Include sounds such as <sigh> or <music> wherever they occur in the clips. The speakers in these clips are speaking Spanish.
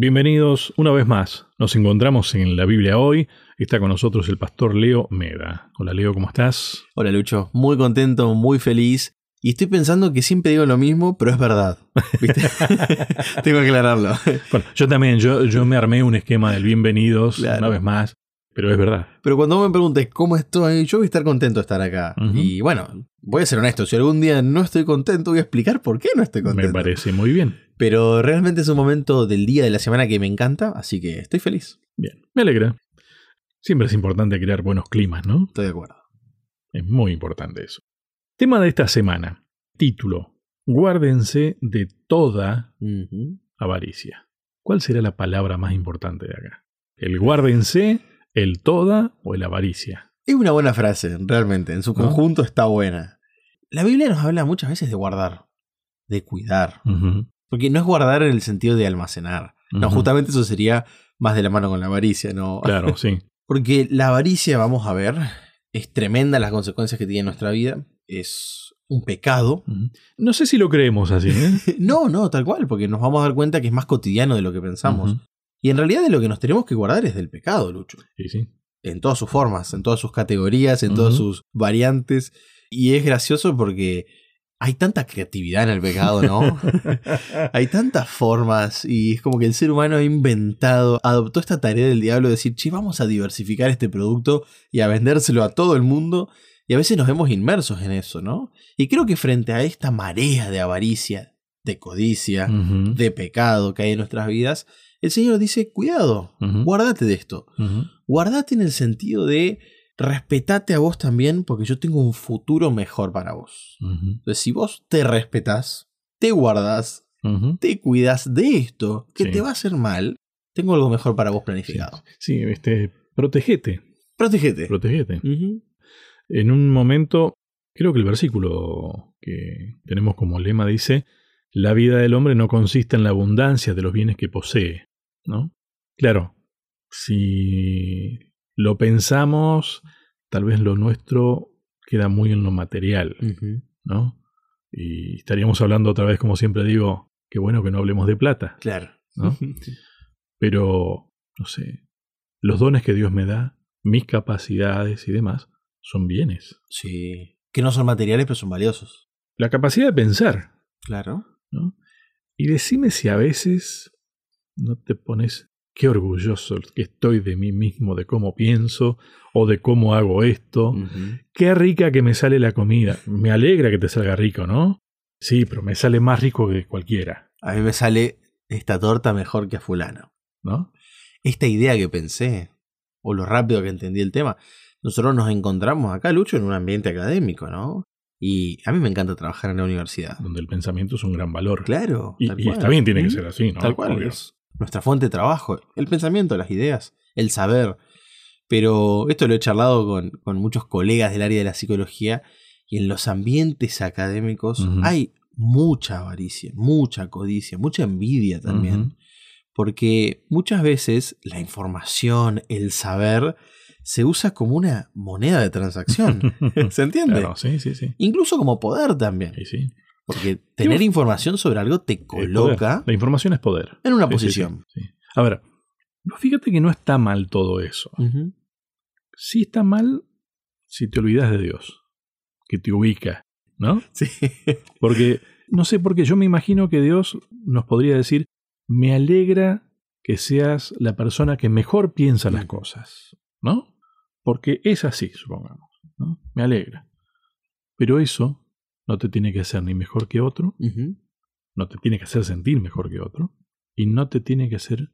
Bienvenidos una vez más. Nos encontramos en la Biblia hoy. Está con nosotros el pastor Leo Meda. Hola Leo, ¿cómo estás? Hola Lucho, muy contento, muy feliz. Y estoy pensando que siempre digo lo mismo, pero es verdad. ¿viste? <laughs> Tengo que aclararlo. Bueno, yo también, yo, yo me armé un esquema del bienvenidos Claro. una vez más, pero es verdad. Pero cuando me preguntes cómo estoy, yo voy a estar contento de estar acá. Y bueno, voy a ser honesto, si algún día no estoy contento, voy a explicar por qué no estoy Me contento. parece muy bien. Pero realmente es un momento del día de la semana que me encanta, así que estoy feliz. Bien, me alegra. Siempre es importante crear buenos climas, ¿no? Estoy de acuerdo. Es muy importante eso. Tema de esta semana. Título. Guárdense de toda avaricia. ¿Cuál será la palabra más importante de acá? ¿El guárdense, el toda o el avaricia? Es una buena frase, realmente. En su ¿No? conjunto está buena. La Biblia nos habla muchas veces de guardar, de cuidar. Porque no es guardar en el sentido de almacenar. No, justamente eso sería más de la mano con la avaricia, ¿no? Claro, <laughs> sí. Porque la avaricia, vamos a ver, es tremenda las consecuencias que tiene en nuestra vida. Es un pecado. No sé si lo creemos así, ¿eh? <laughs> No, no, tal cual, porque nos vamos a dar cuenta que es más cotidiano de lo que pensamos. Y en realidad de lo que nos tenemos que guardar es del pecado, Lucho. Sí, sí. En todas sus formas, en todas sus categorías, en todas sus variantes. Y es gracioso porque hay tanta creatividad en el pecado, ¿no? <laughs> Hay tantas formas y es como que el ser humano ha inventado, adoptó esta tarea del diablo de decir, che, vamos a diversificar este producto y a vendérselo a todo el mundo. Y a veces nos vemos inmersos en eso, ¿no? Y creo que frente a esta marea de avaricia, de codicia, de pecado que hay en nuestras vidas, el Señor dice, cuidado, guardate de esto. Guardate en el sentido de respetate a vos también porque yo tengo un futuro mejor para vos. Entonces, si vos te respetás, te guardás, te cuidas de esto que Sí. te va a hacer mal, tengo algo mejor para vos planificado. Sí, este, protegete, protegete. Ujú. En un momento, creo que el versículo que tenemos como lema dice, la vida del hombre no consiste en la abundancia de los bienes que posee, ¿no? Claro, si lo pensamos, tal vez lo nuestro queda muy en lo material. ¿no? Y estaríamos hablando otra vez, como siempre digo, qué bueno que no hablemos de plata, Claro. ¿no? Pero, no sé, los dones que Dios me da, mis capacidades y demás, son bienes. sí. Que no son materiales, pero son valiosos. La capacidad de pensar, Claro. ¿No? Y decime si a veces no te pones qué orgulloso que estoy de mí mismo, de cómo pienso o de cómo hago esto. Qué rica que me sale la comida. Me alegra que te salga rico, ¿no? Sí, pero me sale más rico que cualquiera, A mí me sale esta torta mejor que a fulano. ¿no? Esta idea que pensé, o lo rápido que entendí el tema, nosotros nos encontramos acá, Lucho, en un ambiente académico, ¿no? Y a mí me encanta trabajar en la universidad. Donde el pensamiento es un gran valor. Claro. Y, y está bien, tiene que Ujú. ser así, ¿no? Tal cual. Obvio. Es nuestra fuente de trabajo. El pensamiento, las ideas, el saber. Pero esto lo he charlado con, con muchos colegas del área de la psicología. Y en los ambientes académicos hay mucha avaricia, mucha codicia, mucha envidia también. Porque muchas veces la información, el saber, se usa como una moneda de transacción. <laughs> ¿Se entiende? Claro, sí, sí, sí. Incluso como poder también. Sí, sí. Porque tener información sobre algo te Es coloca. La información es poder. en una Sí, posición. sí. A ver, fíjate que no está mal todo eso. Sí está mal si te olvidas de Dios, que te ubica, ¿no? <laughs> Sí. Porque, no sé, porque yo me imagino que Dios nos podría decir, me alegra que seas la persona que mejor piensa las Ujú. cosas, ¿no? Porque es así, supongamos, ¿no? Me alegra. Pero eso no te tiene que hacer ni mejor que otro, no te tiene que hacer sentir mejor que otro, y no te tiene que hacer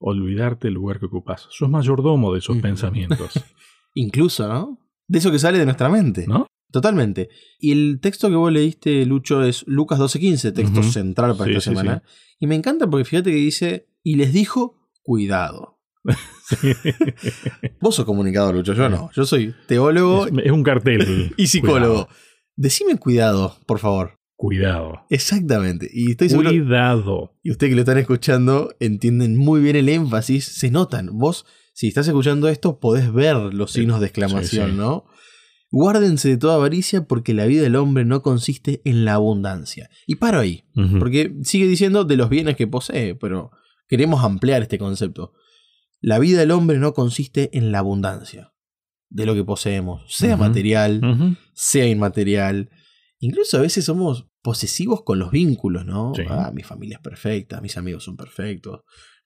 olvidarte del lugar que ocupas. Sos mayordomo de esos pensamientos, <laughs> Incluso, ¿no? De eso que sale de nuestra mente. ¿no? Totalmente. Y el texto que vos leíste, Lucho, es Lucas 12:15, texto central para Sí, esta sí, semana. Y me encanta porque fíjate que dice, y les dijo, cuidado. <laughs> Vos sos comunicador, Lucho, yo no. Yo soy teólogo es, es un cartel. <laughs> y psicólogo. Cuidado. Decime cuidado, por favor. Cuidado. Exactamente. Y estoy seguro. Cuidado. Y ustedes que lo están escuchando entienden muy bien el énfasis, se notan. Vos, si estás escuchando esto, podés ver los signos de exclamación, sí, sí. ¿no? Guárdense de toda avaricia porque la vida del hombre no consiste en la abundancia. Y paro ahí, porque sigue diciendo de los bienes que posee, pero queremos ampliar este concepto. La vida del hombre no consiste en la abundancia de lo que poseemos, sea material, sea inmaterial. Incluso a veces somos posesivos con los vínculos, ¿no? Sí. Ah, mi familia es perfecta, mis amigos son perfectos,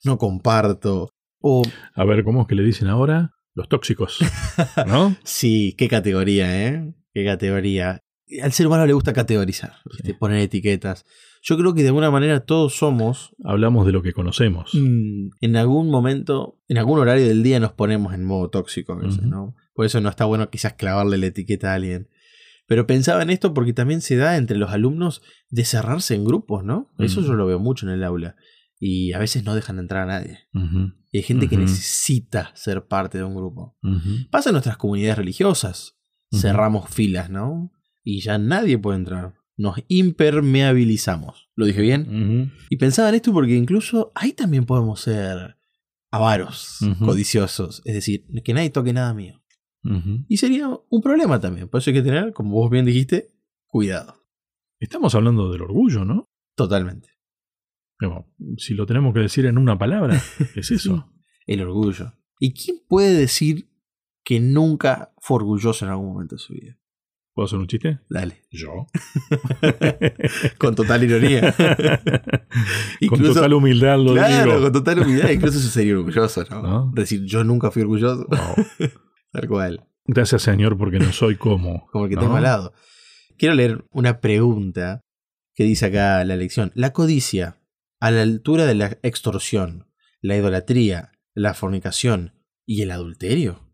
no comparto. O, A ver, ¿cómo es que le dicen ahora? Los tóxicos. <laughs> ¿No? sí, qué categoría, ¿eh? Qué categoría. Al ser humano le gusta categorizar, poner etiquetas. Yo creo que de alguna manera todos somos, Hablamos de lo que conocemos. mm, en algún momento, en algún horario del día nos ponemos en modo tóxico a veces. ¿no? Por eso no está bueno quizás clavarle la etiqueta a alguien. Pero pensaba en esto porque también se da entre los alumnos de cerrarse en grupos, ¿no? Eso yo lo veo mucho en el aula. Y a veces no dejan entrar a nadie. Y hay gente que necesita ser parte de un grupo. Pasa en nuestras comunidades religiosas. Cerramos filas, ¿no? Y ya nadie puede entrar. Nos impermeabilizamos. ¿Lo dije bien? Y pensaba en esto porque incluso ahí también podemos ser avaros, codiciosos. Es decir, que nadie toque nada mío. Y sería un problema también. Por eso hay que tener, como vos bien dijiste, cuidado. Estamos hablando del orgullo, ¿no? Totalmente. Si lo tenemos que decir en una palabra, <laughs> es eso. El orgullo. ¿Y quién puede decir que nunca fue orgulloso en algún momento de su vida? ¿Puedo hacer un chiste? Dale. Yo. <laughs> Con total ironía. <laughs> Con total humildad lo claro, digo. con total humildad. Incluso eso sería orgulloso, ¿no? ¿No? Decir, yo nunca fui orgulloso. Wow. <laughs> Tal cual. Gracias, Señor, porque no soy como. Como el que ¿no? tengo al lado. Quiero leer una pregunta que dice acá la lección. La codicia, a la altura de la extorsión, la idolatría, la fornicación y el adulterio.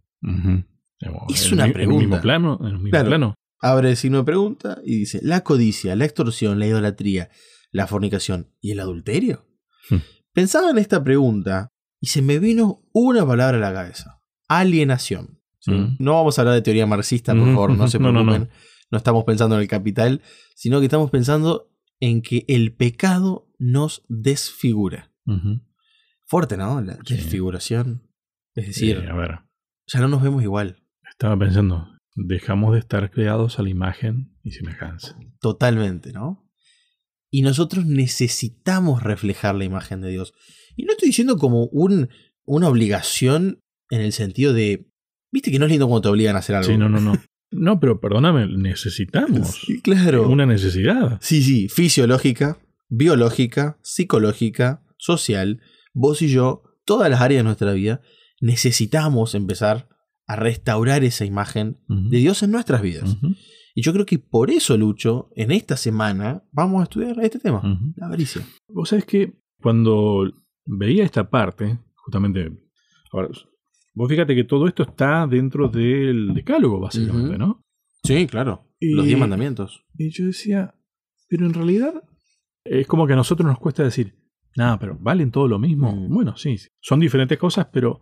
Es una mi- En el mismo pregunta. plano. En el mismo Claro. plano. Abre el signo de pregunta y dice, la codicia, la extorsión, la idolatría, la fornicación y el adulterio. Hmm. Pensaba en esta pregunta y se me vino una palabra a la cabeza. Alienación. ¿sí? Mm. No vamos a hablar de teoría marxista, por Mm, favor, no se <laughs> no, no, preocupen. no. no estamos pensando en el capital, sino que estamos pensando en que el pecado nos desfigura. Fuerte, ¿no? La Sí. desfiguración. Es decir, Eh, a ver, ya no nos vemos igual. estaba pensando, dejamos de estar creados a la imagen y semejanza. Totalmente, ¿no? Y nosotros necesitamos reflejar la imagen de Dios. Y no estoy diciendo como un, una obligación en el sentido de. Viste que no es lindo cuando te obligan a hacer algo. Sí, no, no, no. <laughs> No, pero perdóname, necesitamos Sí, claro. una necesidad. Sí, sí, fisiológica, biológica, psicológica, social, vos y yo, todas las áreas de nuestra vida, necesitamos empezar a restaurar esa imagen de Dios en nuestras vidas. Y yo creo que por eso, Lucho, en esta semana vamos a estudiar este tema, la avaricia. Vos sabés que cuando veía esta parte, justamente, ahora, vos fíjate que todo esto está dentro del decálogo, básicamente. ¿no? Sí, claro. Y- Los diez mandamientos. Y yo decía, pero en realidad es como que a nosotros nos cuesta decir, nada, pero ¿valen todo lo mismo? Mm. Bueno, sí, son diferentes cosas, pero...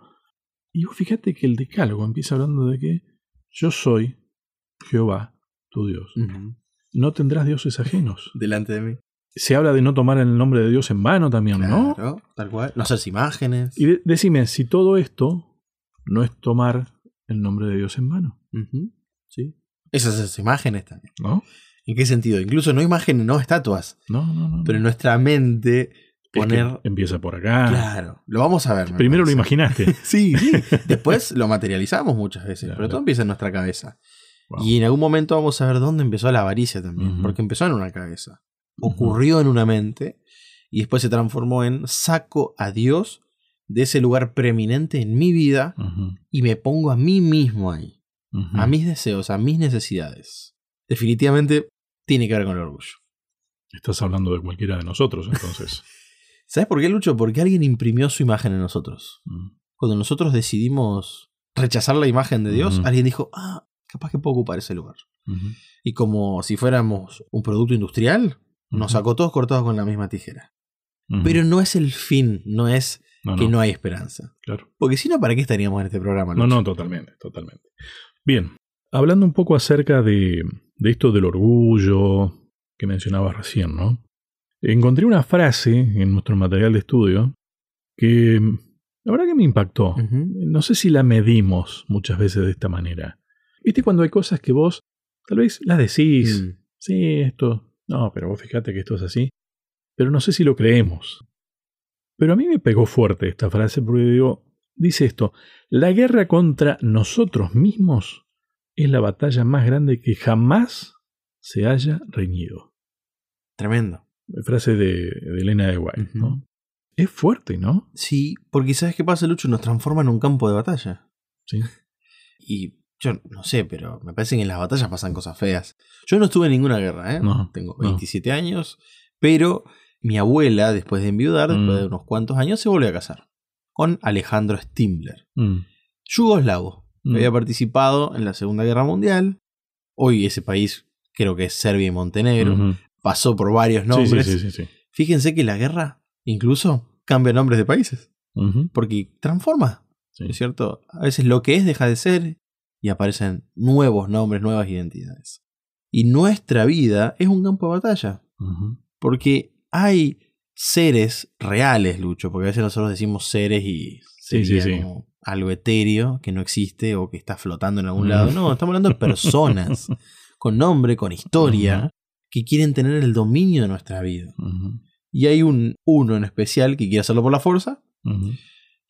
Y vos fíjate que el decálogo empieza hablando de que yo soy Jehová, tu Dios. No tendrás dioses ajenos. <laughs> Delante de mí. Se habla de no tomar el nombre de Dios en vano también, ¿no? Claro, tal cual. No hacerse imágenes. Y de- decime, si todo esto no es tomar el nombre de Dios en vano, Sí. Esas, esas imágenes también. ¿no? ¿En qué sentido? Incluso no imágenes, no estatuas. No, no, no. no. Pero en nuestra mente Es que poner. empieza por acá. Claro. Lo vamos a ver. me Primero lo imaginaste. <laughs> Sí, sí. <laughs> Después lo materializamos muchas veces. Claro. Pero todo empieza en nuestra cabeza. Wow. Y en algún momento vamos a ver dónde empezó la avaricia también. Porque empezó en una cabeza. Ocurrió en una mente. Y después se transformó en saco a Dios de ese lugar preeminente en mi vida y me pongo a mí mismo ahí. A mis deseos, a mis necesidades. Definitivamente tiene que ver con el orgullo. Estás hablando de cualquiera de nosotros, entonces. <laughs> ¿Sabes por qué, Lucho? Porque alguien imprimió su imagen en nosotros. Mm. Cuando nosotros decidimos rechazar la imagen de Dios, alguien dijo, ah, capaz que puedo ocupar ese lugar. Y como si fuéramos un producto industrial, nos sacó todos cortados con la misma tijera. Pero no es el fin, no es no, que no, no hay esperanza. claro. Porque si no, ¿para qué estaríamos en este programa? No, Lucho? no, totalmente, totalmente. Bien, hablando un poco acerca de, de esto del orgullo que mencionabas recién, ¿no? Encontré una frase en nuestro material de estudio que la verdad que me impactó. No sé si la medimos muchas veces de esta manera. ¿Viste cuando hay cosas que vos tal vez las decís? Mm. Sí, esto. No, pero vos fíjate que esto es así. Pero no sé si lo creemos. Pero a mí me pegó fuerte esta frase porque digo, dice esto, la guerra contra nosotros mismos es la batalla más grande que jamás se haya reñido. Tremendo. Frase de, de Elena de White, ¿no? Es fuerte, ¿no? Sí, porque ¿sabes qué pasa, Lucho? Nos transforma en un campo de batalla. Sí. Y yo no sé, pero me parece que en las batallas pasan cosas feas. Yo no estuve en ninguna guerra, ¿eh? No, Tengo no. 27 años, pero mi abuela, después de enviudar, Mm. después de unos cuantos años, se volvió a casar con Alejandro Stimbler, Mm, yugoslavo. mm, Había participado en la Segunda Guerra Mundial. Hoy ese país creo que es Serbia y Montenegro. Pasó por varios nombres. sí, sí, sí, sí. Fíjense que la guerra incluso cambia nombres de países, porque transforma. ¿no es cierto? A veces lo que es deja de ser y aparecen nuevos nombres, nuevas identidades. Y nuestra vida es un campo de batalla, porque hay seres reales, Lucho, porque a veces nosotros decimos seres y sería como algo etéreo que no existe o que está flotando en algún lado. No, estamos hablando de personas <laughs> con nombre, con historia. Que quieren tener el dominio de nuestra vida. Y hay un uno en especial que quiere hacerlo por la fuerza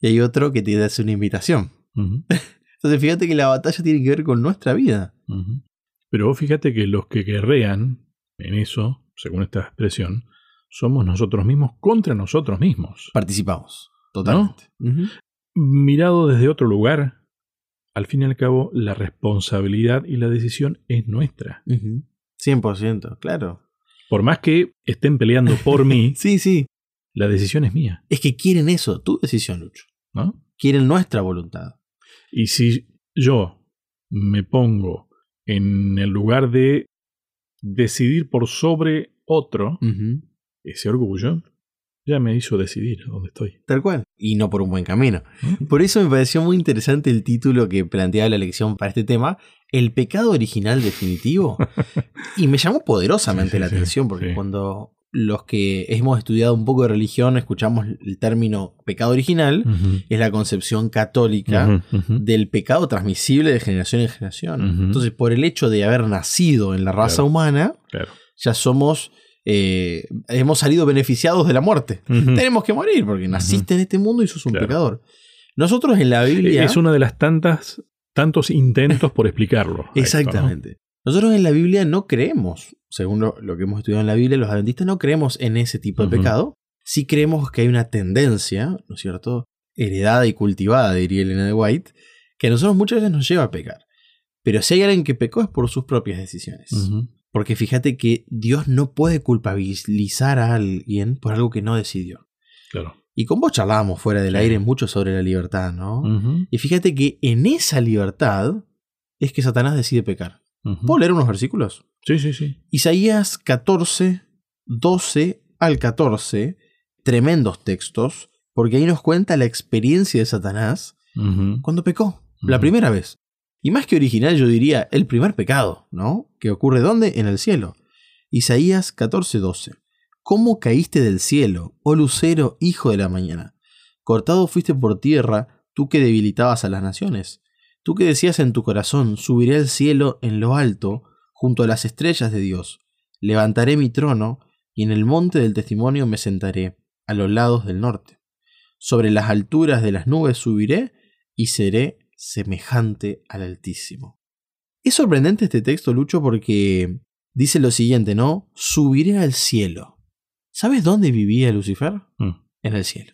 y hay otro que te hace una invitación. <laughs> Entonces fíjate que la batalla tiene que ver con nuestra vida. Pero vos fíjate que los que guerrean en eso, según esta expresión, somos nosotros mismos contra nosotros mismos. Participamos. Totalmente. Mirado desde otro lugar, al fin y al cabo, la responsabilidad y la decisión es nuestra. 100%, claro. Por más que estén peleando por mí, <laughs> Sí, sí. la decisión es mía, Es que quieren eso, tu decisión, Lucho. ¿no? Quieren nuestra voluntad. Y si yo me pongo en el lugar de decidir por sobre otro, ese orgullo ya me hizo decidir dónde estoy. Tal cual. Y no por un buen camino. ¿no? Por eso me pareció muy interesante el título que planteaba la lección para este tema, El pecado original definitivo. <laughs> y me llamó poderosamente Sí, sí, la atención, porque sí. cuando los que hemos estudiado un poco de religión escuchamos el término pecado original, es la concepción católica del pecado transmisible de generación en generación. Entonces, por el hecho de haber nacido en la raza Claro. humana, Claro. ya somos, eh, hemos salido beneficiados de la muerte. Tenemos que morir porque naciste en este mundo y sos un Claro. pecador. Nosotros en la Biblia... Es una de las tantas tantos intentos por explicarlo. a esto, ¿no? Exactamente. Nosotros en la Biblia no creemos, según lo, lo que hemos estudiado en la Biblia, los adventistas no creemos en ese tipo de pecado. Sí creemos que hay una tendencia, ¿no es cierto? Heredada y cultivada, diría Elena de White, que a nosotros muchas veces nos lleva a pecar. Pero si hay alguien que pecó es por sus propias decisiones. Porque fíjate que Dios no puede culpabilizar a alguien por algo que no decidió. Claro. Y con vos charlábamos fuera del aire mucho sobre la libertad, ¿no? Y fíjate que en esa libertad es que Satanás decide pecar. ¿Puedo leer unos versículos? Sí, sí, sí. Isaías 14, 12 al 14, tremendos textos, porque ahí nos cuenta la experiencia de Satanás cuando pecó, la primera vez. Y más que original, yo diría el primer pecado, ¿no? Que ocurre ¿dónde? En el cielo. Isaías 14, 12. ¿Cómo caíste del cielo, oh lucero, hijo de la mañana? Cortado fuiste por tierra, tú que debilitabas a las naciones. Tú que decías en tu corazón, subiré al cielo en lo alto, junto a las estrellas de Dios. Levantaré mi trono, y en el monte del testimonio me sentaré, a los lados del norte. Sobre las alturas de las nubes subiré, y seré semejante al Altísimo. Es sorprendente este texto, Lucho, porque dice lo siguiente, ¿no? Subiré al cielo. ¿Sabes dónde vivía Lucifer? Mm. En el cielo.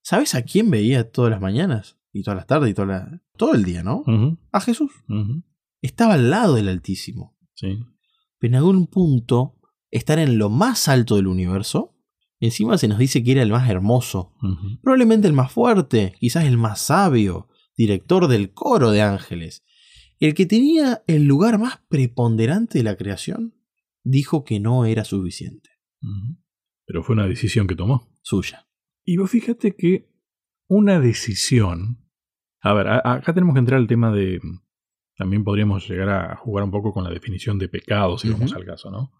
¿Sabes a quién veía todas las mañanas? Y todas las tardes y toda la- todo el día, ¿no? A Jesús. Estaba al lado del Altísimo. Sí. Pero en algún punto, estar en lo más alto del universo, encima se nos dice que era el más hermoso, probablemente el más fuerte, quizás el más sabio, director del coro de ángeles, el que tenía el lugar más preponderante de la creación, dijo que no era suficiente. Pero fue una decisión que tomó. Suya. Y vos fíjate que una decisión. A ver, a- acá tenemos que entrar al tema de. También podríamos llegar a jugar un poco con la definición de pecado, si vamos al caso, ¿no?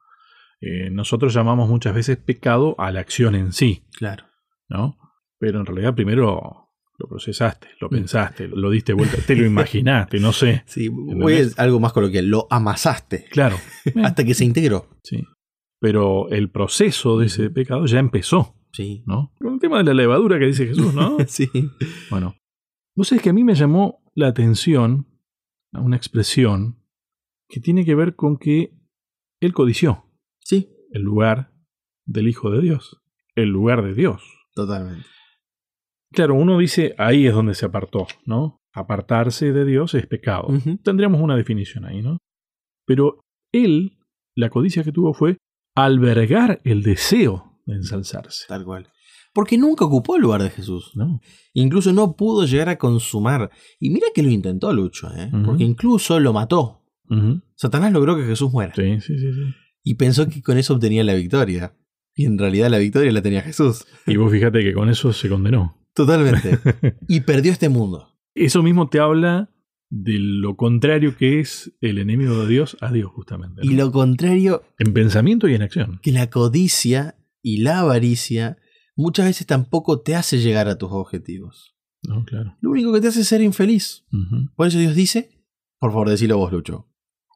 Eh, nosotros llamamos muchas veces pecado a la acción en sí, Claro. ¿no? Pero en realidad primero lo procesaste, lo Mm. pensaste, lo diste vuelta, te lo <laughs> imaginaste, no sé. Sí, ¿Entendés? algo más coloquial. Lo amasaste Claro. <laughs> hasta que se integró. Sí. Pero el proceso de ese pecado ya empezó. Sí. ¿no? Con el tema de la levadura que dice Jesús, ¿no? <laughs> sí. Bueno, vos sabés que a mí me llamó la atención una expresión que tiene que ver con que él codició Sí, el lugar del Hijo de Dios, el lugar de Dios. totalmente. Claro, uno dice, ahí es donde se apartó, ¿no? Apartarse de Dios es pecado. Tendríamos una definición ahí, ¿no? Pero él, la codicia que tuvo fue albergar el deseo de ensalzarse, Tal cual. Porque nunca ocupó el lugar de Jesús. ¿no? Incluso no pudo llegar a consumar. Y mira que lo intentó Lucho, ¿eh? Porque incluso lo mató. Satanás logró que Jesús muera. Sí, sí, sí, sí. Y pensó que con eso obtenía la victoria. Y en realidad la victoria la tenía Jesús. Y vos fíjate que con eso se condenó. Totalmente. <laughs> y perdió este mundo. Eso mismo te habla de lo contrario que es el enemigo de Dios a Dios, justamente. ¿no? Y lo contrario, En pensamiento y en acción. que la codicia y la avaricia muchas veces tampoco te hace llegar a tus objetivos. ¿no? Claro. Lo único que te hace es ser infeliz. Por eso Dios dice, por favor, decilo vos, Lucho.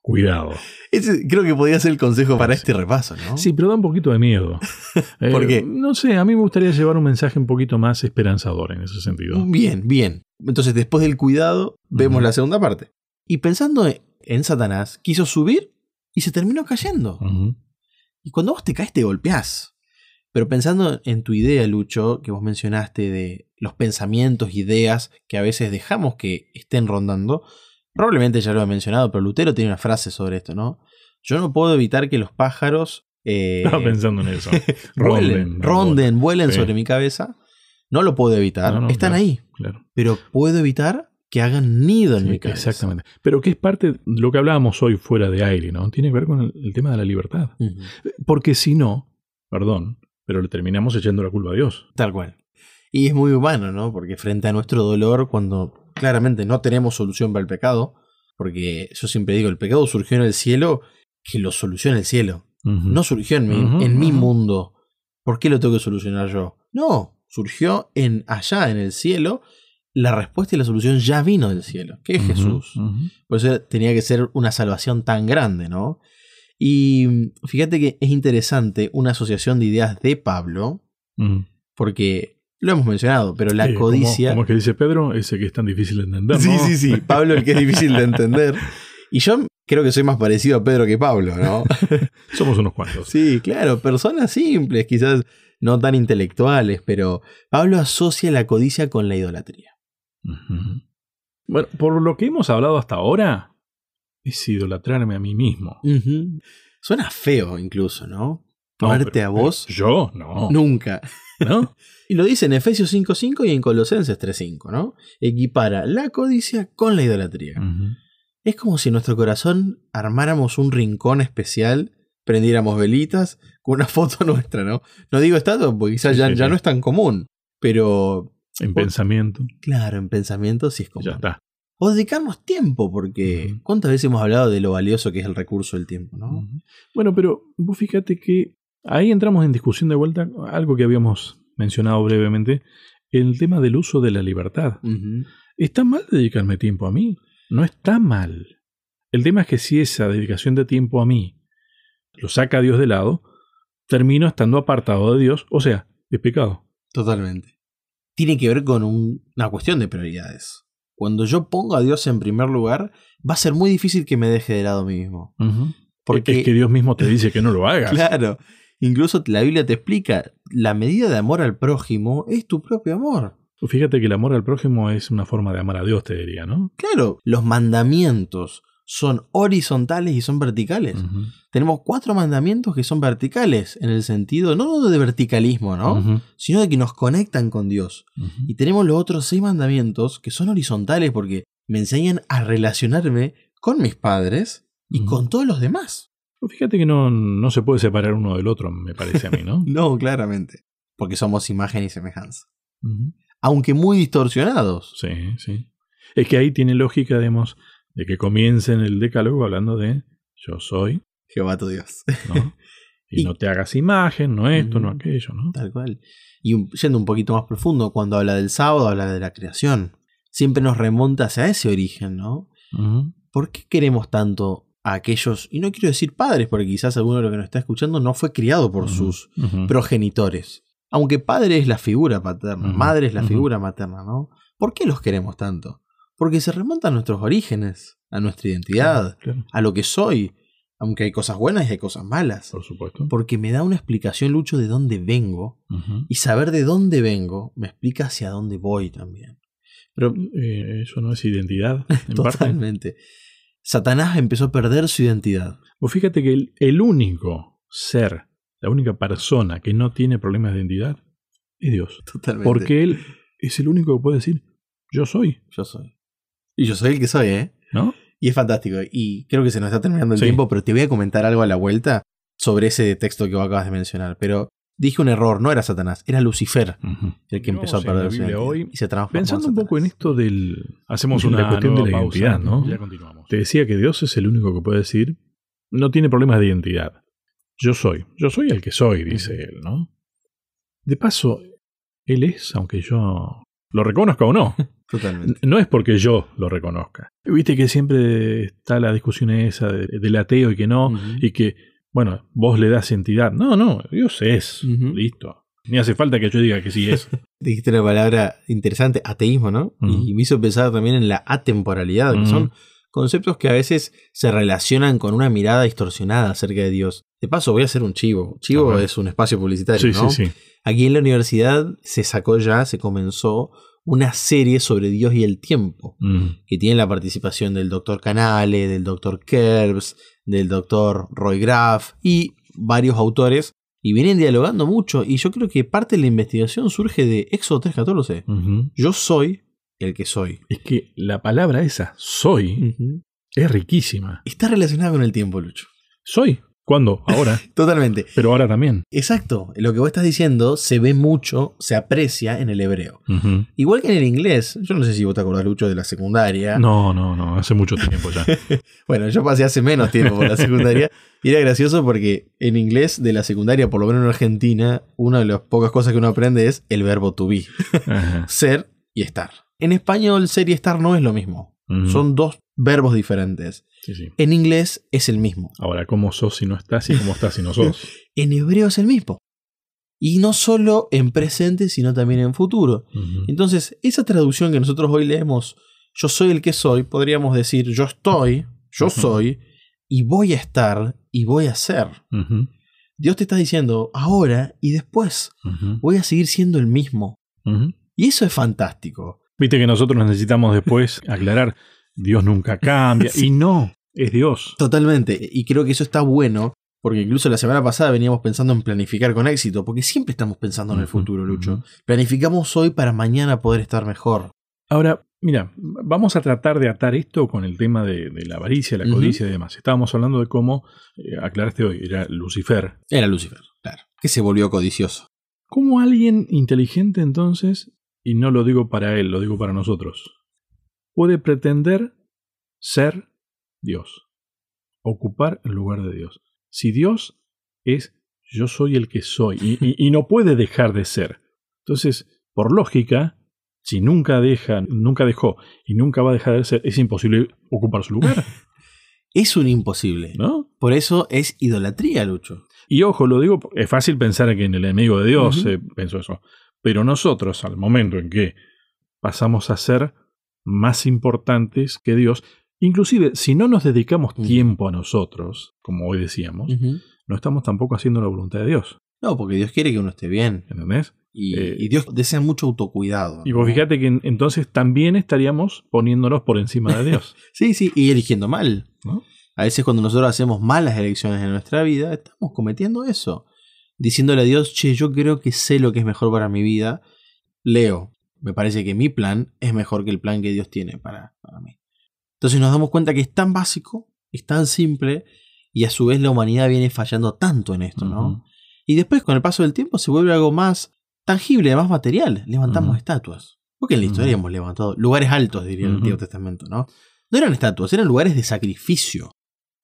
Cuidado. Ese creo que podría ser el consejo para Sí. este repaso, ¿no? Sí, pero da un poquito de miedo. <laughs> ¿Por Eh, qué? No sé, a mí me gustaría llevar un mensaje un poquito más esperanzador en ese sentido. Bien, bien. Entonces, después del cuidado, vemos la segunda parte. Y pensando en Satanás, quiso subir y se terminó cayendo. Y cuando vos te caes, te golpeás. Pero pensando en tu idea, Lucho, que vos mencionaste de los pensamientos, ideas que a veces dejamos que estén rondando, probablemente ya lo he mencionado, pero Lutero tiene una frase sobre esto, ¿no? Yo no puedo evitar que los pájaros eh, Estaba pensando en eso. <laughs> vuelen, Ronden, ronden, vuelen Sí. sobre mi cabeza. No lo puedo evitar, No, no, están claro. ahí. Claro. Pero puedo evitar que hagan nido en Sí, mi cabeza. exactamente. Pero que es parte de lo que hablábamos hoy fuera de aire, ¿no? Tiene que ver con el, el tema de la libertad. Porque si no, perdón, pero le terminamos echando la culpa a Dios. Tal cual. Y es muy humano, ¿no? Porque frente a nuestro dolor, cuando claramente no tenemos solución para el pecado, porque yo siempre digo, el pecado surgió en el cielo, que lo solucione el cielo. No surgió en mi, en mi mundo. ¿Por qué lo tengo que solucionar yo? No, surgió en allá, en el cielo. La respuesta y la solución ya vino del cielo, que es Jesús. Por eso tenía que ser una salvación tan grande, ¿no? Y mm, fíjate que es interesante una asociación de ideas de Pablo, porque lo hemos mencionado, pero la Sí, ¿cómo- codicia. ¿Cómo es que dice Pedro? Ese que es tan difícil de entender. Sí, ¿no? sí, sí. Pablo, el que es difícil de entender. <laughs> Y yo creo que soy más parecido a Pedro que Pablo, ¿no? <laughs> Somos unos cuantos. Sí, claro, personas simples, quizás no tan intelectuales, pero Pablo asocia la codicia con la idolatría. Bueno, por lo que hemos hablado hasta ahora, es idolatrarme a mí mismo. Suena feo incluso, ¿no? No, Ponerte pero- a vos. Yo, no. Nunca. ¿No? <laughs> Y lo dice en Efesios 5.5 y en Colosenses 3.5, ¿no? Equipara la codicia con la idolatría. Es como si en nuestro corazón armáramos un rincón especial, prendiéramos velitas con una <laughs> foto nuestra, ¿no? No digo estatua porque quizás ya, no es tan común, pero En pensamiento. claro, en pensamiento sí es común. Ya está. O dedicarnos tiempo, porque. ¿cuántas veces hemos hablado de lo valioso que es el recurso del tiempo, no? Bueno, pero vos fíjate que ahí entramos en discusión de vuelta, algo que habíamos mencionado brevemente, el tema del uso de la libertad. Ujú. ¿Está mal dedicarme tiempo a mí? No está mal. El tema es que si esa dedicación de tiempo a mí lo saca a Dios de lado, termino estando apartado de Dios, o sea, es pecado. Totalmente. Tiene que ver con un- una cuestión de prioridades. Cuando yo pongo a Dios en primer lugar, va a ser muy difícil que me deje de lado a mí mismo. Porque Es que Dios mismo te dice que no lo hagas. <laughs> Claro. Incluso la Biblia te explica, la medida de amor al prójimo es tu propio amor. Fíjate que el amor al prójimo es una forma de amar a Dios, te diría, ¿no? Claro, los mandamientos son horizontales y son verticales. Tenemos cuatro mandamientos que son verticales, en el sentido no de verticalismo, ¿no? Sino de que nos conectan con Dios. Y tenemos los otros seis mandamientos que son horizontales porque me enseñan a relacionarme con mis padres y con todos los demás. Fíjate que no, no se puede separar uno del otro, me parece a mí, ¿no? <laughs> No, claramente. Porque somos imagen y semejanza. Aunque muy distorsionados. Sí, sí. Es que ahí tiene lógica, digamos, de que comience en el decálogo hablando de yo soy, Jehová tu Dios. ¿no? <laughs> Y, Y- no te hagas imagen, no esto, no aquello, ¿no? Tal cual. Y un- yendo un poquito más profundo, cuando habla del sábado, habla de la creación. Siempre nos remonta hacia ese origen, ¿no? ¿Por qué queremos tanto a aquellos, y no quiero decir padres, porque quizás alguno de los que nos está escuchando no fue criado por sus progenitores? Aunque padre es la figura paterna, madre es la figura materna, ¿no? ¿Por qué los queremos tanto? Porque se remonta a nuestros orígenes, a nuestra identidad, Claro, a lo que soy, aunque hay cosas buenas y hay cosas malas. por supuesto. Porque me da una explicación, Lucho, de dónde vengo, y saber de dónde vengo me explica hacia dónde voy también. Pero Eh, eso no es identidad, en parte. Satanás empezó a perder su identidad. Vos fíjate que el, el único ser, la única persona que no tiene problemas de identidad es Dios. Totalmente. Porque Él es el único que puede decir, yo soy, yo soy. Y yo soy el que soy, ¿eh? ¿no? Y es fantástico. Y creo que se nos está terminando el Sí. tiempo, pero te voy a comentar algo a la vuelta sobre ese texto que vos acabas de mencionar. Pero dije un error, no era Satanás, era Lucifer el que empezó a perder la Biblia hoy, y se transformó Pensando en un poco en esto del... Hacemos Una cuestión de la identidad, ¿no? ya continuamos. Te decía que Dios es el único que puede decir, no tiene problemas de identidad. Yo soy, yo soy el que soy, dice él, ¿no? De paso, Él es, aunque yo lo reconozca o no. <laughs> Totalmente. No es porque yo lo reconozca. Viste que siempre está la discusión esa de- del ateo y que no, y que, bueno, vos le das entidad. No, no, Dios es. Listo. Ni hace falta que yo diga que sí es. <laughs> Dijiste una palabra interesante, ateísmo, ¿no? Y me hizo pensar también en la atemporalidad, que son conceptos que a veces se relacionan con una mirada distorsionada acerca de Dios. De paso, voy a hacer un chivo. Chivo Ajá. es un espacio publicitario, Sí, ¿no? sí, sí. Aquí en la universidad se sacó ya, se comenzó una serie sobre Dios y el tiempo, Mm. que tiene la participación del doctor Canale, del doctor Kerbs, del doctor Roy Graff y varios autores, y vienen dialogando mucho, y yo creo que parte de la investigación surge de Éxodo 3.14. Ujú. Yo soy el que soy. Es que la palabra esa, soy, es riquísima. Está relacionada con el tiempo, Lucho. Soy. ¿Cuándo? Ahora. <laughs> Totalmente. Pero ahora también. Exacto. Lo que vos estás diciendo se ve mucho, se aprecia en el hebreo. Igual que en el inglés. Yo no sé si vos te acordás, Lucho, de la secundaria. No, no, no. Hace mucho tiempo ya. <laughs> Bueno, yo pasé hace menos tiempo por la secundaria y era gracioso porque en inglés de la secundaria, por lo menos en Argentina, una de las pocas cosas que uno aprende es el verbo to be, <laughs> ser y estar. En español, ser y estar no es lo mismo. Son dos verbos diferentes. Sí, sí. En inglés es el mismo. Ahora, ¿cómo sos si no estás y cómo estás si no sos? <laughs> En hebreo es el mismo. Y no solo en presente, sino también en futuro. Entonces, esa traducción que nosotros hoy leemos, yo soy el que soy, podríamos decir yo estoy, yo soy, y voy a estar, y voy a ser. Dios te está diciendo ahora y después voy a seguir siendo el mismo. Y eso es fantástico. Viste que nosotros necesitamos después <laughs> aclarar, Dios nunca cambia. Sí. Y no, es Dios. Totalmente. Y creo que eso está bueno, porque incluso la semana pasada veníamos pensando en planificar con éxito, porque siempre estamos pensando en el futuro, Lucho. Planificamos hoy para mañana poder estar mejor. Ahora, mira, vamos a tratar de atar esto con el tema de, de la avaricia, la codicia y demás. Estábamos hablando de cómo, eh, aclaraste hoy, era Lucifer. Era Lucifer, claro. Que se volvió codicioso. ¿Cómo alguien inteligente entonces, y no lo digo para él, lo digo para nosotros, puede pretender ser Dios? Ocupar el lugar de Dios. Si Dios es yo soy el que soy y, y- y no puede dejar de ser. Entonces, por lógica, si nunca deja, nunca dejó y nunca va a dejar de ser, es imposible ocupar su lugar, <laughs> Es un imposible. ¿no? Por eso es idolatría, Lucho. Y ojo, lo digo, es fácil pensar que en el enemigo de Dios Ujú. eh, pensó eso. Pero nosotros, al momento en que pasamos a ser más importantes que Dios, inclusive si no nos dedicamos tiempo a nosotros, como hoy decíamos, no estamos tampoco haciendo la voluntad de Dios. No, porque Dios quiere que uno esté bien. ¿Entendés? Y, Eh, y Dios desea mucho autocuidado. Y vos ¿no? fíjate que en- entonces también estaríamos poniéndonos por encima de Dios. <laughs> Sí, sí, y eligiendo mal. ¿no? A veces cuando nosotros hacemos malas elecciones en nuestra vida, estamos cometiendo eso. Diciéndole a Dios, che, yo creo que sé lo que es mejor para mi vida. Leo, me parece que mi plan es mejor que el plan que Dios tiene para, para mí. Entonces nos damos cuenta que es tan básico, es tan simple, y a su vez la humanidad viene fallando tanto en esto, ¿no? Y después, con el paso del tiempo, se vuelve algo más tangible, más material. Levantamos estatuas. Porque en la historia hemos levantado lugares altos, diría el. Antiguo Testamento, ¿no? No eran estatuas, eran lugares de sacrificio.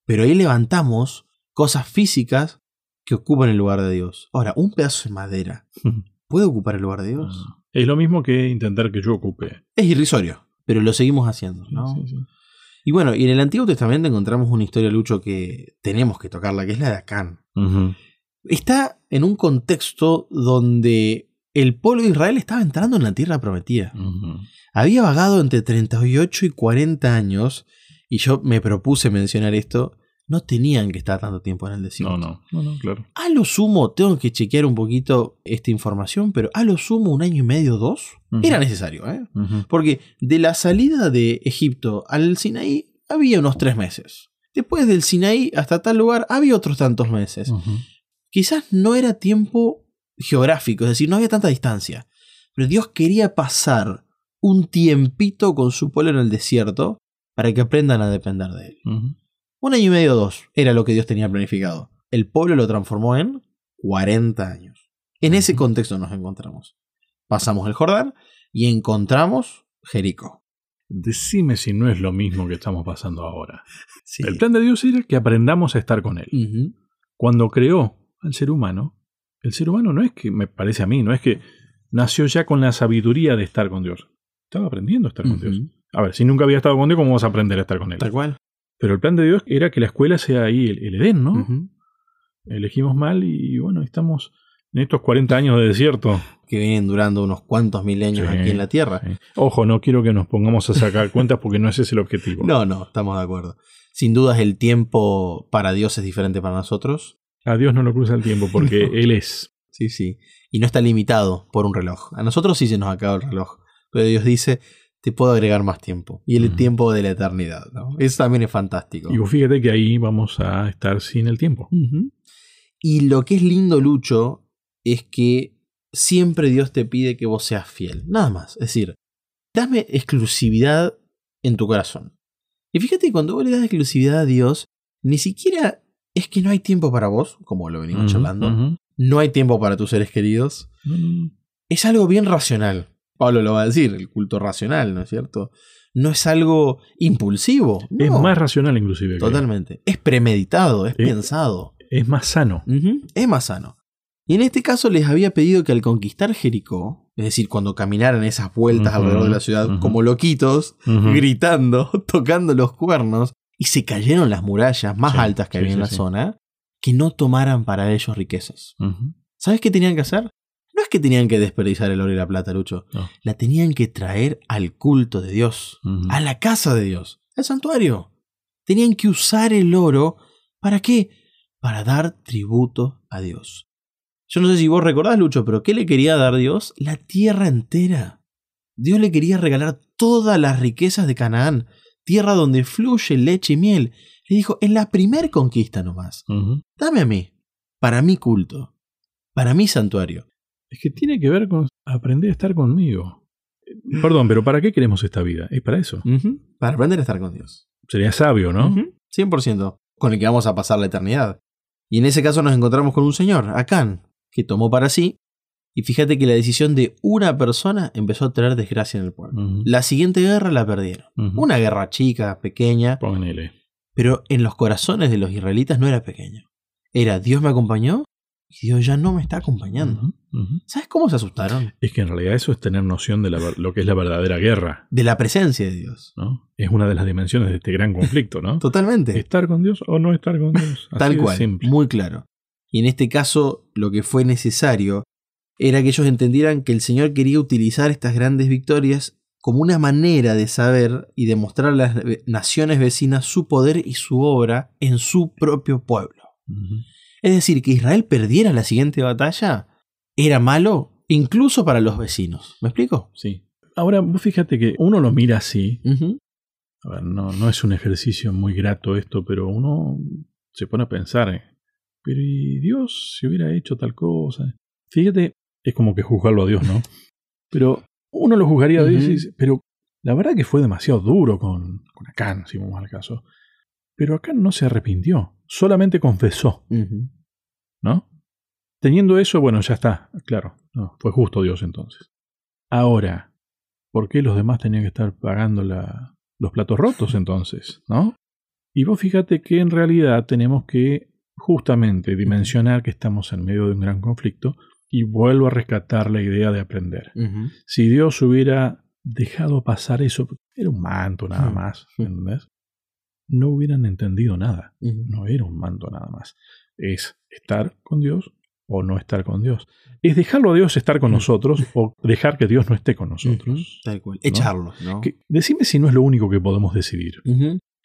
Pero ahí levantamos cosas físicas que ocupan el lugar de Dios. Ahora, un pedazo de madera, <laughs> ¿puede ocupar el lugar de Dios? Es lo mismo que intentar que yo ocupe. Es irrisorio, pero lo seguimos haciendo, ¿no? Sí, sí, sí. Y bueno, y en el Antiguo Testamento encontramos una historia, Lucho, que tenemos que tocarla, que es la de Acán. Está en un contexto donde el pueblo de Israel estaba entrando en la tierra prometida. Había vagado entre 38 y 40 años, y yo me propuse mencionar esto, no tenían que estar tanto tiempo en el desierto. No, no, no, no, claro. A lo sumo, tengo que chequear un poquito esta información, pero a lo sumo un año y medio, dos, era necesario, ¿eh? Porque de la salida de Egipto al Sinaí había unos tres meses. Después del Sinaí hasta tal lugar había otros tantos meses. Quizás no era tiempo geográfico, es decir, no había tanta distancia. Pero Dios quería pasar un tiempito con su pueblo en el desierto para que aprendan a depender de él. Un año y medio o dos era lo que Dios tenía planificado. El pueblo lo transformó en 40 años. En ese contexto nos encontramos. Pasamos el Jordán y encontramos Jericó. Decime si no es lo mismo que estamos pasando ahora. <laughs> Sí. El plan de Dios era que aprendamos a estar con Él. Cuando creó al ser humano, el ser humano no es que, me parece a mí, no es que nació ya con la sabiduría de estar con Dios. Estaba aprendiendo a estar con. Dios. A ver, si nunca había estado con Dios, ¿cómo vas a aprender a estar con Él? Tal cual. Pero el plan de Dios era que la escuela sea ahí el, el Edén, ¿no? Elegimos mal y bueno, estamos en estos 40 años de desierto. Que vienen durando unos cuantos milenios Sí. aquí en la Tierra. Ojo, no quiero que nos pongamos a sacar cuentas porque no ese es el objetivo. No, no, estamos de acuerdo. Sin dudas el tiempo para Dios es diferente para nosotros. A Dios no lo cruza el tiempo porque <laughs> No. Él es. Sí, sí. Y no está limitado por un reloj. A nosotros sí se nos acaba el reloj. Pero Dios dice, te puedo agregar más tiempo. Y el tiempo de la eternidad. ¿no? Eso también es fantástico. Y vos fíjate que ahí vamos a estar sin el tiempo. Y lo que es lindo, Lucho, es que siempre Dios te pide que vos seas fiel. Nada más. Es decir, dame exclusividad en tu corazón. Y fíjate, cuando vos le das exclusividad a Dios, ni siquiera es que no hay tiempo para vos, como lo venimos charlando. No hay tiempo para tus seres queridos. Es algo bien racional. Pablo lo va a decir, el culto racional, ¿no es cierto? No es algo impulsivo. Es más racional inclusive. Totalmente. Es premeditado, es pensado. Es más sano. Es más sano. Y en este caso les había pedido que al conquistar Jericó, es decir, cuando caminaran esas vueltas alrededor de la ciudad como loquitos, gritando, <laughs> tocando los cuernos, y se cayeron las murallas más Sí, altas que sí, había en sí, la zona, que no tomaran para ellos riquezas. ¿Sabes qué tenían que hacer? Es que tenían que desperdiciar el oro y la plata, Lucho. No. La tenían que traer al culto de Dios, a la casa de Dios, al santuario. Tenían que usar el oro. ¿Para qué? Para dar tributo a Dios. Yo no sé si vos recordás, Lucho, pero ¿qué le quería dar Dios? La tierra entera. Dios le quería regalar todas las riquezas de Canaán, tierra donde fluye leche y miel. Le dijo, en la primer conquista nomás, dame a mí, para mi culto, para mi santuario. Es que tiene que ver con aprender a estar conmigo. Perdón, pero ¿para qué queremos esta vida? Es para eso. Para aprender a estar con Dios. Sería sabio, ¿no? Ujú, 100%. Con el que vamos a pasar la eternidad. Y en ese caso nos encontramos con un señor, Acán, que tomó para sí. Y fíjate que la decisión de una persona empezó a traer desgracia en el pueblo. La siguiente guerra la perdieron. Una guerra chica, pequeña, L. pero en los corazones de los israelitas no era pequeño. Era Dios me acompañó y Dios ya no me está acompañando. ¿Sabes cómo se asustaron? Es que en realidad eso es tener noción de la lo que es la verdadera guerra, De la presencia de Dios. ¿no? Es una de las dimensiones de este gran conflicto, ¿no? <laughs> Totalmente. Estar con Dios o no estar con Dios. <laughs> Así Tal cual, simple. muy claro. Y en este caso, lo que fue necesario era que ellos entendieran que el Señor quería utilizar estas grandes victorias como una manera de saber y demostrar a las naciones vecinas su poder y su obra en su propio pueblo. Es decir, que Israel perdiera la siguiente batalla era malo incluso para los vecinos. ¿Me explico? Sí. Ahora, vos fíjate que uno lo mira así. A ver, no, no es un ejercicio muy grato esto, pero uno se pone a pensar, ¿eh? pero ¿y Dios si hubiera hecho tal cosa? Fíjate, es como que juzgarlo a Dios, ¿no? <laughs> Pero uno lo juzgaría a Dios y Ujú. dice, pero la verdad que fue demasiado duro con, con Acán, si vamos al caso. Pero Acán no se arrepintió, solamente confesó. ¿no? Teniendo eso, bueno, ya está, claro, no, fue justo Dios entonces. Ahora, ¿por qué los demás tenían que estar pagando la- los platos rotos entonces, no? Y vos fíjate que en realidad tenemos que justamente dimensionar que estamos en medio de un gran conflicto y vuelvo a rescatar la idea de aprender. Si Dios hubiera dejado pasar eso, era un manto nada más, ¿entendés? No hubieran entendido nada no era un manto nada más. Es estar con Dios o no estar con Dios. Es dejarlo a Dios estar con nosotros o <laughs> dejar que Dios no esté con nosotros. Tal cual. Echarlo, ¿no? Que- decime si no es lo único que podemos decidir.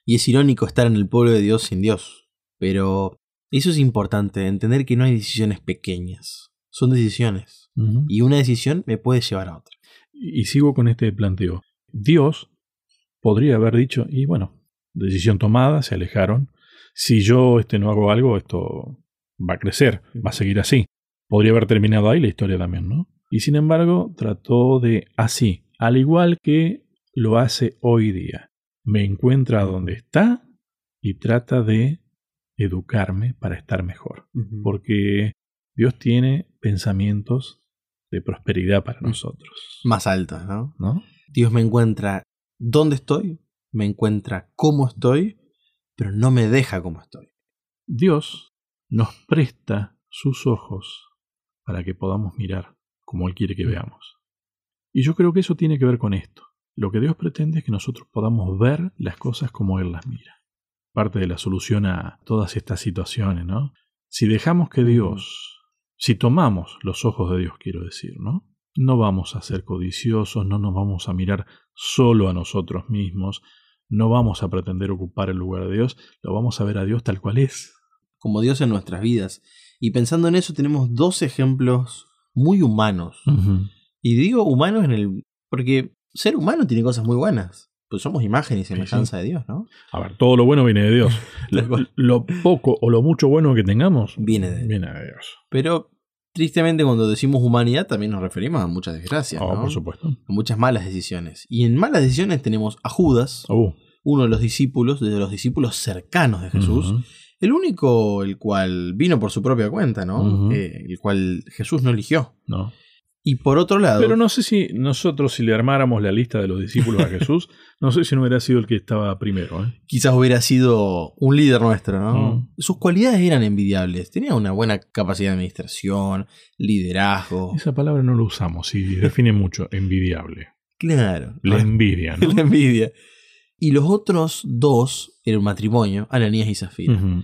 Y es irónico estar en el pueblo de Dios sin Dios. Pero eso es importante, entender que no hay decisiones pequeñas. Son decisiones. Y una decisión me puede llevar a otra. Y sigo con este planteo. Dios podría haber dicho, y bueno, decisión tomada, se alejaron. Si yo este, no hago algo, esto va a crecer, va a seguir así. Podría haber terminado ahí la historia también, ¿no? Y sin embargo, trató de así, al igual que lo hace hoy día. Me encuentra donde está y trata de educarme para estar mejor. Porque Dios tiene pensamientos de prosperidad para nosotros. Más altas, ¿no? ¿No? Dios me encuentra dónde estoy, me encuentra cómo estoy, pero no me deja como estoy. Dios nos presta sus ojos para que podamos mirar como Él quiere que veamos. Y yo creo que eso tiene que ver con esto. Lo que Dios pretende es que nosotros podamos ver las cosas como Él las mira. Parte de la solución a todas estas situaciones, ¿no? Si dejamos que Dios, si tomamos los ojos de Dios, quiero decir, ¿no? No vamos a ser codiciosos, no nos vamos a mirar solo a nosotros mismos, no vamos a pretender ocupar el lugar de Dios, lo vamos a ver a Dios tal cual es. Como Dios en nuestras vidas. Y pensando en eso tenemos dos ejemplos muy humanos. Y digo humanos en el... porque ser humano tiene cosas muy buenas. Pues somos imagen y semejanza de Dios, ¿no? A ver, todo lo bueno viene de Dios. <laughs> Lo, lo poco o lo mucho bueno que tengamos Viene de viene de Dios. Pero tristemente cuando decimos humanidad también nos referimos a muchas desgracias, Oh, ¿no? por supuesto. A muchas malas decisiones. Y en malas decisiones tenemos a Judas, Uh, uno de los discípulos, de los discípulos cercanos de Jesús, el único el cual vino por su propia cuenta, ¿no? Eh, el cual Jesús no eligió. No. Y por otro lado, Pero no sé si nosotros, si le armáramos la lista de los discípulos a Jesús, <laughs> no sé si no hubiera sido el que estaba primero. ¿eh? quizás hubiera sido un líder nuestro, ¿no? Mm. Sus cualidades eran envidiables. Tenía una buena capacidad de administración, liderazgo. Esa palabra no la usamos y define mucho. Envidiable. Claro. La envidia, ¿no? <laughs> La envidia. Y los otros dos un matrimonio, Ananías y Zafira. Ujú.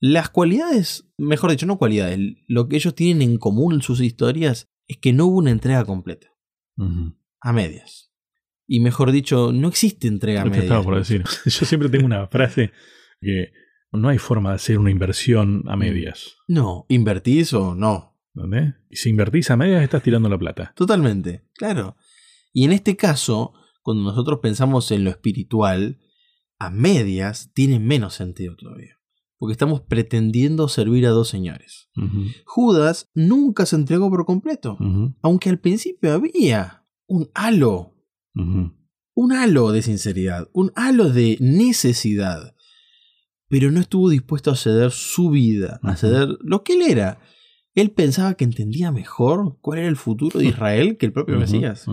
Las cualidades, mejor dicho, no cualidades, lo que ellos tienen en común en sus historias es que no hubo una entrega completa, Ujú. a medias. Y mejor dicho, no existe entrega a medias. estaba por decir. <laughs> Yo siempre tengo una frase que no hay forma de hacer una inversión a medias. No, invertís o no. ¿Entendés? Y si invertís a medias, estás tirando la plata. Totalmente, claro. Y en este caso, cuando nosotros pensamos en lo espiritual, a medias tiene menos sentido todavía. Porque estamos pretendiendo servir a dos señores. Judas nunca se entregó por completo. Aunque al principio había un halo, un halo de sinceridad, un halo de necesidad. Pero no estuvo dispuesto a ceder su vida, a ceder lo que él era. Él pensaba que entendía mejor cuál era el futuro de Israel que el propio. Mesías.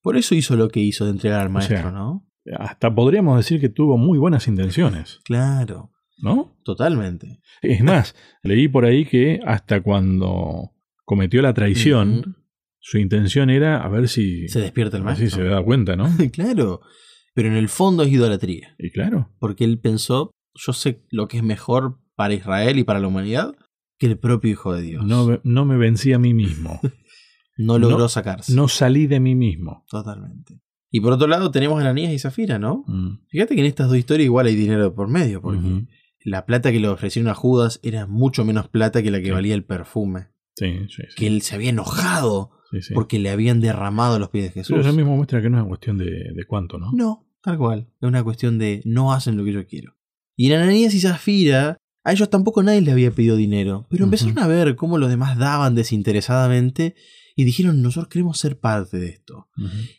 Por eso hizo lo que hizo de entregar al maestro, sea, ¿no? Hasta podríamos decir que tuvo muy buenas intenciones, Claro, ¿no? totalmente. Es más, leí por ahí que hasta cuando cometió la traición, su intención era a ver si, Se despierta el maestro. si se da cuenta, ¿no? <laughs> claro, pero en el fondo es idolatría. Y claro, Porque él pensó, yo sé lo que es mejor para Israel y para la humanidad que el propio Hijo de Dios. no, no me vencí a mí mismo, <laughs> No logró no- sacarse. no salí de mí mismo. Totalmente. Y por otro lado tenemos a Ananías y Zafira, ¿no? Mm. Fíjate que en estas dos historias igual hay dinero por medio, porque. La plata que le ofrecieron a Judas era mucho menos plata que la que Sí. valía el perfume. Sí, sí, sí. Que él se había enojado porque le habían derramado los pies de Jesús. Pero eso mismo muestra que no es una cuestión de, de cuánto, ¿no? No, tal cual. Es una cuestión de no hacen lo que yo quiero. Y en Ananías y Zafira, a ellos tampoco nadie les había pedido dinero. Pero empezaron a ver cómo los demás daban desinteresadamente y dijeron, nosotros queremos ser parte de esto.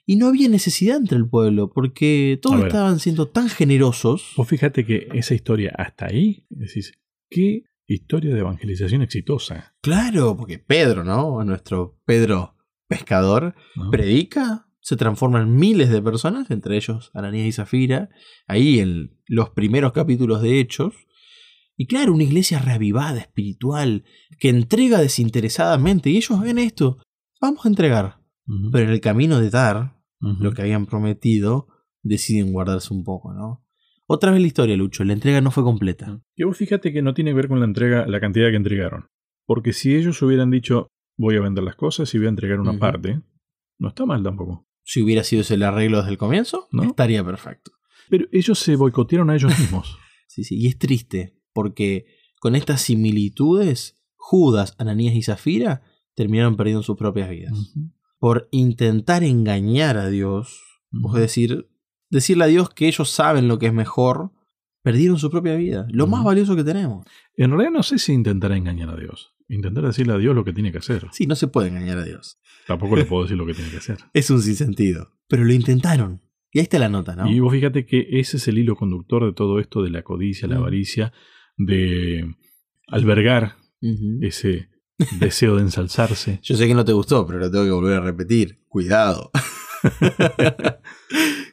Y no había necesidad entre el pueblo, porque todos ver. estaban siendo tan generosos. Vos fíjate que esa historia hasta ahí, decís, qué historia de evangelización exitosa. Claro, porque Pedro, ¿no? Nuestro Pedro pescador, predica, se transforman miles de personas, entre ellos Ananías y Zafira, ahí en los primeros capítulos de Hechos. Y claro, una iglesia reavivada, espiritual, que entrega desinteresadamente. Y ellos ven esto, vamos a entregar. Pero en el camino de dar lo que habían prometido, deciden guardarse un poco, ¿no? Otra vez la historia, Lucho, la entrega no fue completa. Y vos fíjate que no tiene que ver con la entrega, la cantidad que entregaron. Porque si ellos hubieran dicho, voy a vender las cosas y voy a entregar una parte, no está mal tampoco. Si hubiera sido ese el arreglo desde el comienzo, ¿No? estaría perfecto. Pero ellos se boicotearon a ellos mismos. <laughs> Sí, sí, y es triste, porque con estas similitudes, Judas, Ananías y Zafira terminaron perdiendo sus propias vidas. Por intentar engañar a Dios, es decir, decirle a Dios que ellos saben lo que es mejor, perdieron su propia vida, lo más valioso que tenemos. En realidad no sé si intentar engañar a Dios. Intentar decirle a Dios lo que tiene que hacer. Sí, no se puede engañar a Dios. Tampoco le puedo decir lo que tiene que hacer. <laughs> Es un sinsentido. Pero lo intentaron. Y ahí está la nota, ¿no? Y vos fíjate que ese es el hilo conductor de todo esto de la codicia, la avaricia, de albergar ese deseo de ensalzarse. <laughs> Yo sé que no te gustó, pero lo tengo que volver a repetir. Cuidado. <laughs>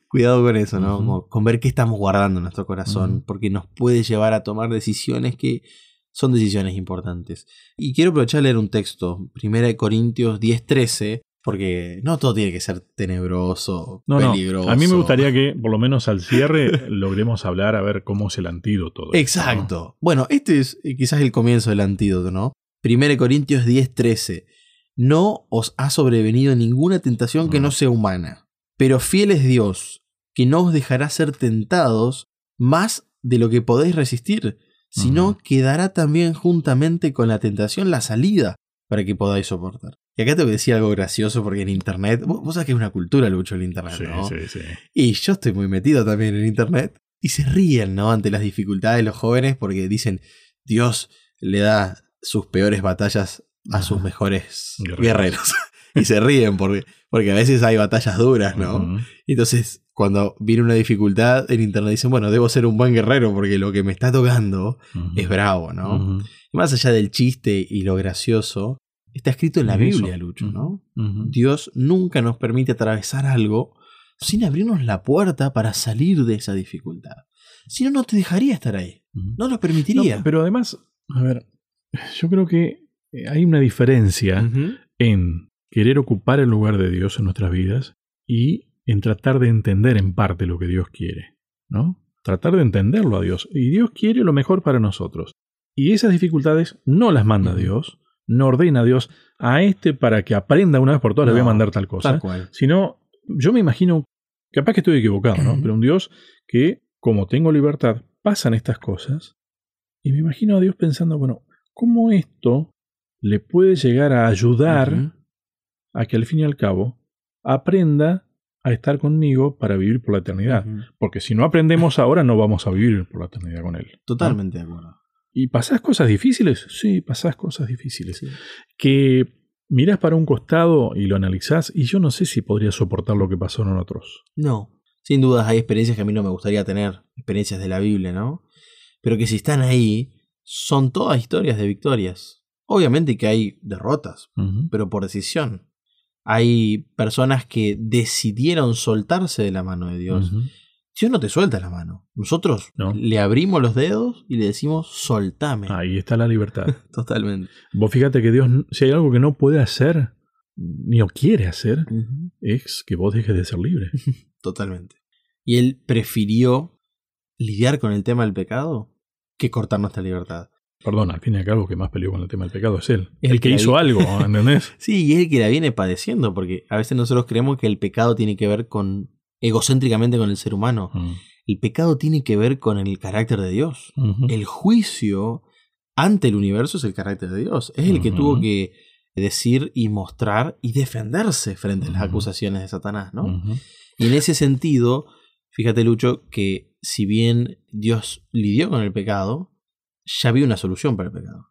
Cuidado con eso, ¿no? Con ver qué estamos guardando en nuestro corazón, porque nos puede llevar a tomar decisiones que son decisiones importantes. Y quiero aprovechar a leer un texto, 1 Corintios 10:13, porque no todo tiene que ser tenebroso, No, no. peligroso. A mí me gustaría que, por lo menos al cierre, <laughs> logremos hablar a ver cómo es el antídoto. de esto, ¿no? Exacto. Bueno, este es eh, quizás el comienzo del antídoto, ¿no? 1 Corintios 10:13. No os ha sobrevenido ninguna tentación que Mm. no sea humana, pero fiel es Dios, que no os dejará ser tentados más de lo que podéis resistir, sino que dará también juntamente con la tentación la salida para que podáis soportar. Y acá tengo que decir algo gracioso porque en internet, vos, vos sabés que es una cultura lucho el internet, Sí, ¿no? sí, sí. Y yo estoy muy metido también en internet. Y se ríen, ¿no? Ante las dificultades de los jóvenes porque dicen, Dios le da sus peores batallas a sus mejores Guerreros. guerreros. <laughs> y se ríen porque, porque a veces hay batallas duras, ¿no? Entonces, cuando viene una dificultad en internet dicen, bueno, debo ser un buen guerrero porque lo que me está tocando es bravo, ¿no? Y Más allá del chiste y lo gracioso, está escrito en la. Biblia, Lucho, ¿no? Dios nunca nos permite atravesar algo sin abrirnos la puerta para salir de esa dificultad. Si no, no te dejaría estar ahí. No lo permitiría. No, pero además, a ver, yo creo que eh, hay una diferencia en querer ocupar el lugar de Dios en nuestras vidas y en tratar de entender en parte lo que Dios quiere, ¿no? Tratar de entenderlo a Dios. Y Dios quiere lo mejor para nosotros. Y esas dificultades no las manda. Dios, no ordena Dios a este para que aprenda una vez por todas, le voy a No, mandar tal cosa. Tal cual. Sino, yo me imagino, capaz que estoy equivocado, ¿no? Pero un Dios que, como tengo libertad, pasan estas cosas. Y me imagino a Dios pensando, bueno, ¿cómo esto le puede llegar a ayudar a que al fin y al cabo aprenda a estar conmigo para vivir por la eternidad? Porque si no aprendemos ahora, no vamos a vivir por la eternidad con Él. ¿no? Totalmente de acuerdo. ¿Y pasás cosas difíciles? Sí, pasás cosas difíciles. Sí. Que mirás para un costado y lo analizás, y yo no sé si podría soportar lo que pasaron otros. No. Sin dudas hay experiencias que a mí no me gustaría tener, experiencias de la Biblia, ¿no? Pero que si están ahí, son todas historias de victorias. Obviamente que hay derrotas, pero por decisión. Hay personas que decidieron soltarse de la mano de Dios. Dios no te suelta la mano. Nosotros No. le abrimos los dedos y le decimos, soltame. Ahí está la libertad. <laughs> Totalmente. Vos fíjate que Dios, si hay algo que no puede hacer, ni no quiere hacer, es que vos dejes de ser libre. <laughs> Totalmente. Y él prefirió lidiar con el tema del pecado que cortar nuestra libertad. Perdón, al fin y al cabo, que más peleó con el tema del pecado es él. El El, que que hizo vi- algo, <laughs> ¿entendés? Sí, y es el que la viene padeciendo, porque a veces nosotros creemos que el pecado tiene que ver con egocéntricamente con el ser humano. Mm. El pecado tiene que ver con el carácter de Dios. El juicio ante el universo es el carácter de Dios. Es el que tuvo que decir y mostrar y defenderse frente a las acusaciones de Satanás, ¿no? Y en ese sentido, fíjate Lucho, que si bien Dios lidió con el pecado, ya había una solución para el pecado.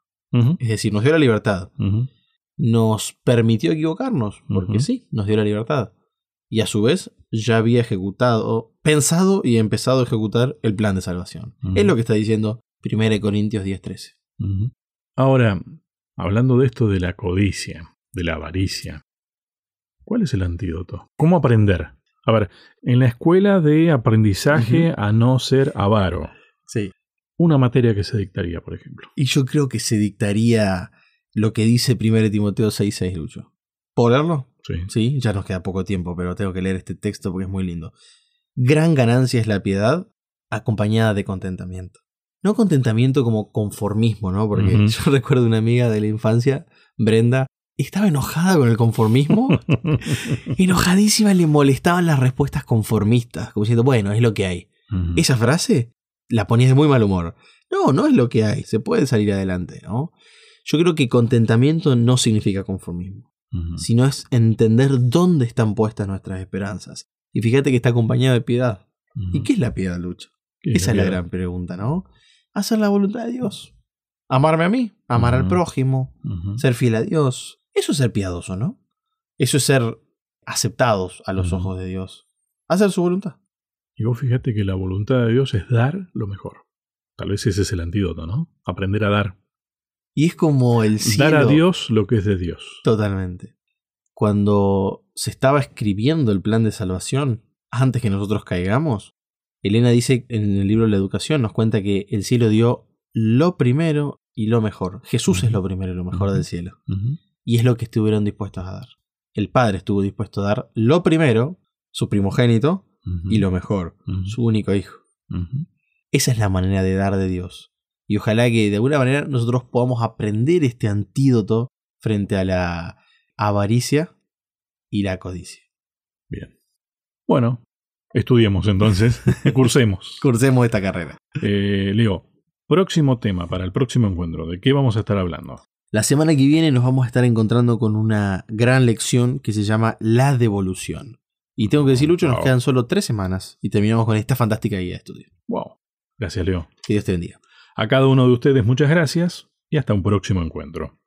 Es decir, nos dio la libertad. Nos permitió equivocarnos, porque sí, nos dio la libertad. Y a su vez ya había ejecutado, pensado y empezado a ejecutar el plan de salvación. Es lo que está diciendo 1 Corintios 10:13. Ujú. Ahora, hablando de esto de la codicia, de la avaricia, ¿cuál es el antídoto? ¿Cómo aprender? A ver, en la escuela de aprendizaje a no ser avaro, Sí. una materia que se dictaría, por ejemplo. Y yo creo que se dictaría lo que dice 1 Timoteo 6:6, Lucho. ¿Puedo leerlo? Sí. Sí, ya nos queda poco tiempo, pero tengo que leer este texto porque es muy lindo. Gran ganancia es la piedad acompañada de contentamiento. No contentamiento como conformismo, ¿no? Porque <laughs> yo recuerdo una amiga de la infancia, Brenda, estaba enojada con el conformismo. <laughs> Enojadísima, le molestaban las respuestas conformistas, como diciendo, bueno, es lo que hay. Esa frase la ponías de muy mal humor. No, no es lo que hay, se puede salir adelante, ¿no? Yo creo que contentamiento no significa conformismo, sino es entender dónde están puestas nuestras esperanzas. Y fíjate que está acompañado de piedad. ¿Y qué es la piedad, Lucho? ¿Qué Esa es la gran pregunta, ¿no? Hacer la voluntad de Dios. Amarme a mí, amar al prójimo, ser fiel a Dios. Eso es ser piadoso, ¿no? Eso es ser aceptados a los ojos de Dios. Hacer su voluntad. Y vos fíjate que la voluntad de Dios es dar lo mejor. Tal vez ese es el antídoto, ¿no? Aprender a dar. Y es como el cielo. Dar a Dios lo que es de Dios. Totalmente. Cuando se estaba escribiendo el plan de salvación, antes que nosotros caigamos, Elena dice en el libro de la educación, nos cuenta que el cielo dio lo primero y lo mejor. Jesús es lo primero y lo mejor del cielo. Y es lo que estuvieron dispuestos a dar. El Padre estuvo dispuesto a dar lo primero, su primogénito, y lo mejor, su único hijo. Esa es la manera de dar de Dios. Y ojalá que de alguna manera nosotros podamos aprender este antídoto frente a la avaricia y la codicia. Bien. Bueno, estudiemos entonces, <laughs> cursemos. Cursemos esta carrera. Eh, Leo, próximo tema para el próximo encuentro. ¿De qué vamos a estar hablando? La semana que viene nos vamos a estar encontrando con una gran lección que se llama la devolución. Y tengo que decir, Lucho, nos quedan solo tres semanas y terminamos con esta fantástica guía de estudio. Wow. Gracias, Leo. Que Dios te bendiga. A cada uno de ustedes muchas gracias y hasta un próximo encuentro.